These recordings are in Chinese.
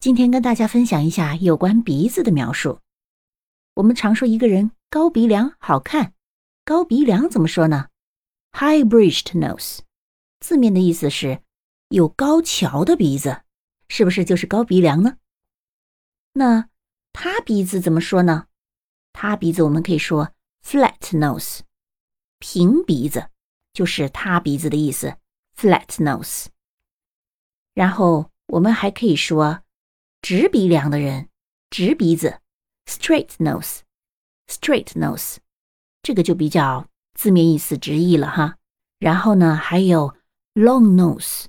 今天跟大家分享一下有关鼻子的描述。我们常说一个人高鼻梁好看，高鼻梁怎么说呢？High-bridged nose，字面的意思是有高桥的鼻子，是不是就是高鼻梁呢？那塌鼻子怎么说呢？塌鼻子我们可以说 flat nose，平鼻子就是塌鼻子的意思，flat nose。然后我们还可以说直鼻梁的人，直鼻子，straight nose，straight nose，这个就比较字面意思直译了哈。然后呢，还有 long nose，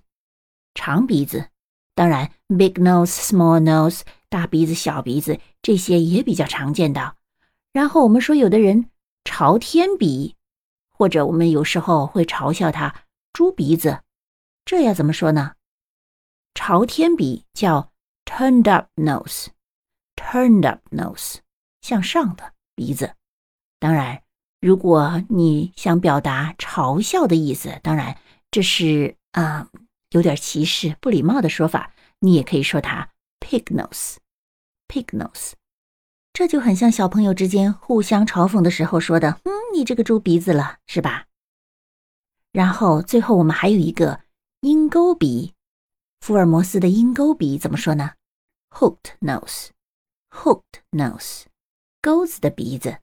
长鼻子，当然 big nose，small nose，大鼻子、小鼻子这些也比较常见的。然后我们说有的人朝天鼻，或者我们有时候会嘲笑他猪鼻子，这要怎么说呢？朝天鼻叫 turned up nose，turned up nose，向上的鼻子。当然，如果你想表达嘲笑的意思，当然这是啊有点歧视、不礼貌的说法，你也可以说它 pig nose，pig nose。这就很像小朋友之间互相嘲讽的时候说的：“嗯，你这个猪鼻子了，是吧？”然后最后我们还有一个鹰钩鼻。福尔摩斯的鹰钩鼻怎么说呢？Hooked nose，hooked nose，钩子的鼻子。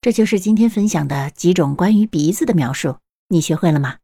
这就是今天分享的几种关于鼻子的描述，你学会了吗？